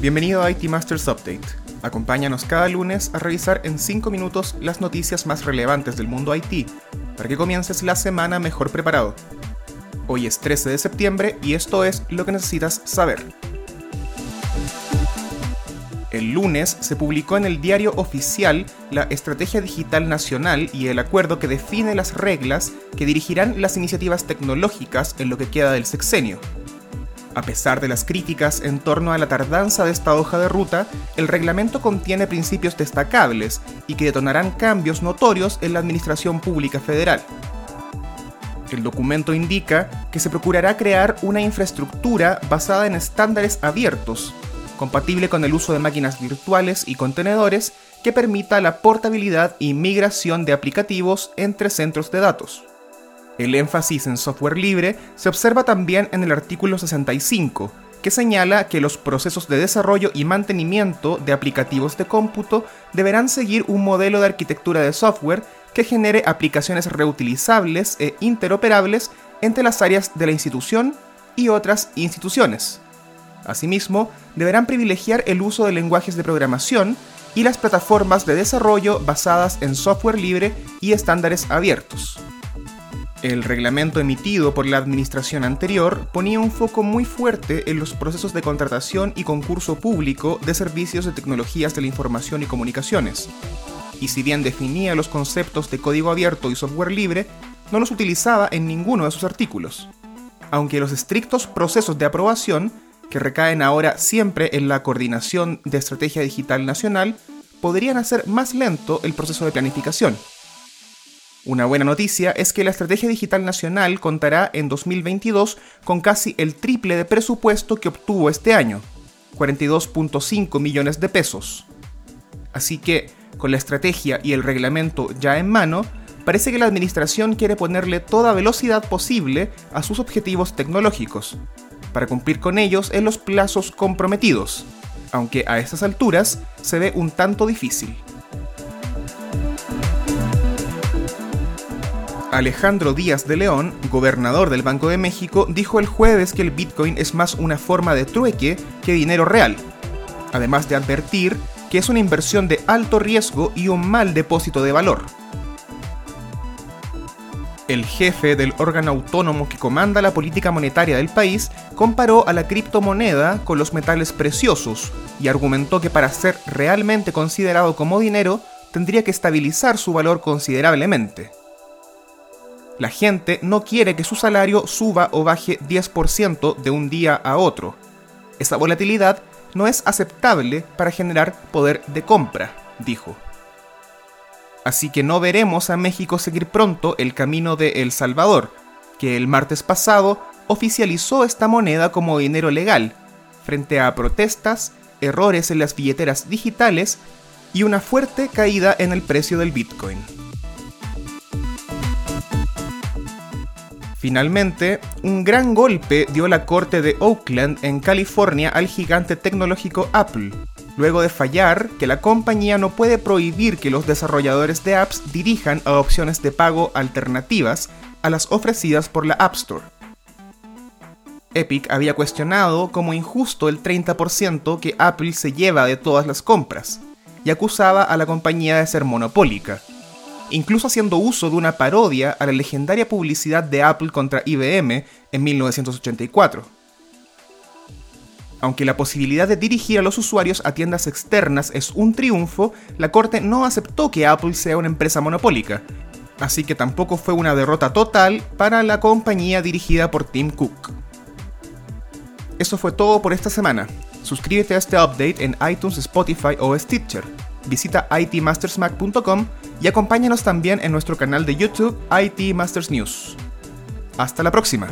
Bienvenido a IT Masters Update. Acompáñanos cada lunes a revisar en 5 minutos las noticias más relevantes del mundo IT, para que comiences la semana mejor preparado. Hoy es 13 de septiembre y esto es lo que necesitas saber. El lunes se publicó en el diario oficial la Estrategia Digital Nacional y el acuerdo que define las reglas que dirigirán las iniciativas tecnológicas en lo que queda del sexenio. A pesar de las críticas en torno a la tardanza de esta hoja de ruta, el reglamento contiene principios destacables y que detonarán cambios notorios en la administración pública federal. El documento indica que se procurará crear una infraestructura basada en estándares abiertos, compatible con el uso de máquinas virtuales y contenedores que permita la portabilidad y migración de aplicativos entre centros de datos. El énfasis en software libre se observa también en el artículo 65, que señala que los procesos de desarrollo y mantenimiento de aplicativos de cómputo deberán seguir un modelo de arquitectura de software que genere aplicaciones reutilizables e interoperables entre las áreas de la institución y otras instituciones. Asimismo, deberán privilegiar el uso de lenguajes de programación y las plataformas de desarrollo basadas en software libre y estándares abiertos. El reglamento emitido por la administración anterior ponía un foco muy fuerte en los procesos de contratación y concurso público de servicios de tecnologías de la información y comunicaciones. Y si bien definía los conceptos de código abierto y software libre, no los utilizaba en ninguno de sus artículos. Aunque los estrictos procesos de aprobación que recaen ahora siempre en la coordinación de estrategia digital nacional, podrían hacer más lento el proceso de planificación. Una buena noticia es que la Estrategia Digital Nacional contará en 2022 con casi el triple de presupuesto que obtuvo este año, 42.5 millones de pesos. Así que, con la estrategia y el reglamento ya en mano, parece que la Administración quiere ponerle toda velocidad posible a sus objetivos tecnológicos, para cumplir con ellos en los plazos comprometidos, aunque a estas alturas se ve un tanto difícil. Alejandro Díaz de León, gobernador del Banco de México, dijo el jueves que el Bitcoin es más una forma de trueque que dinero real, además de advertir que es una inversión de alto riesgo y un mal depósito de valor el jefe del órgano autónomo que comanda la política monetaria del país, comparó a la criptomoneda con los metales preciosos y argumentó que para ser realmente considerado como dinero tendría que estabilizar su valor considerablemente. La gente no quiere que su salario suba o baje 10% de un día a otro. Esa volatilidad no es aceptable para generar poder de compra, dijo así que no veremos a México seguir pronto el camino de El Salvador, que el martes pasado oficializó esta moneda como dinero legal, frente a protestas, errores en las billeteras digitales y una fuerte caída en el precio del Bitcoin. Finalmente, un gran golpe dio la corte de Oakland en California al gigante tecnológico Apple, luego de fallar que la compañía no puede prohibir que los desarrolladores de apps dirijan a opciones de pago alternativas a las ofrecidas por la App Store. Epic había cuestionado como injusto el 30% que Apple se lleva de todas las compras, y acusaba a la compañía de ser monopólica, incluso haciendo uso de una parodia a la legendaria publicidad de Apple contra IBM en 1984. Aunque la posibilidad de dirigir a los usuarios a tiendas externas es un triunfo, la Corte no aceptó que Apple sea una empresa monopólica, así que tampoco fue una derrota total para la compañía dirigida por Tim Cook. Eso fue todo por esta semana. Suscríbete a este update en iTunes, Spotify o Stitcher. Visita itmastersmac.com y acompáñanos también en nuestro canal de YouTube IT Masters News. Hasta la próxima.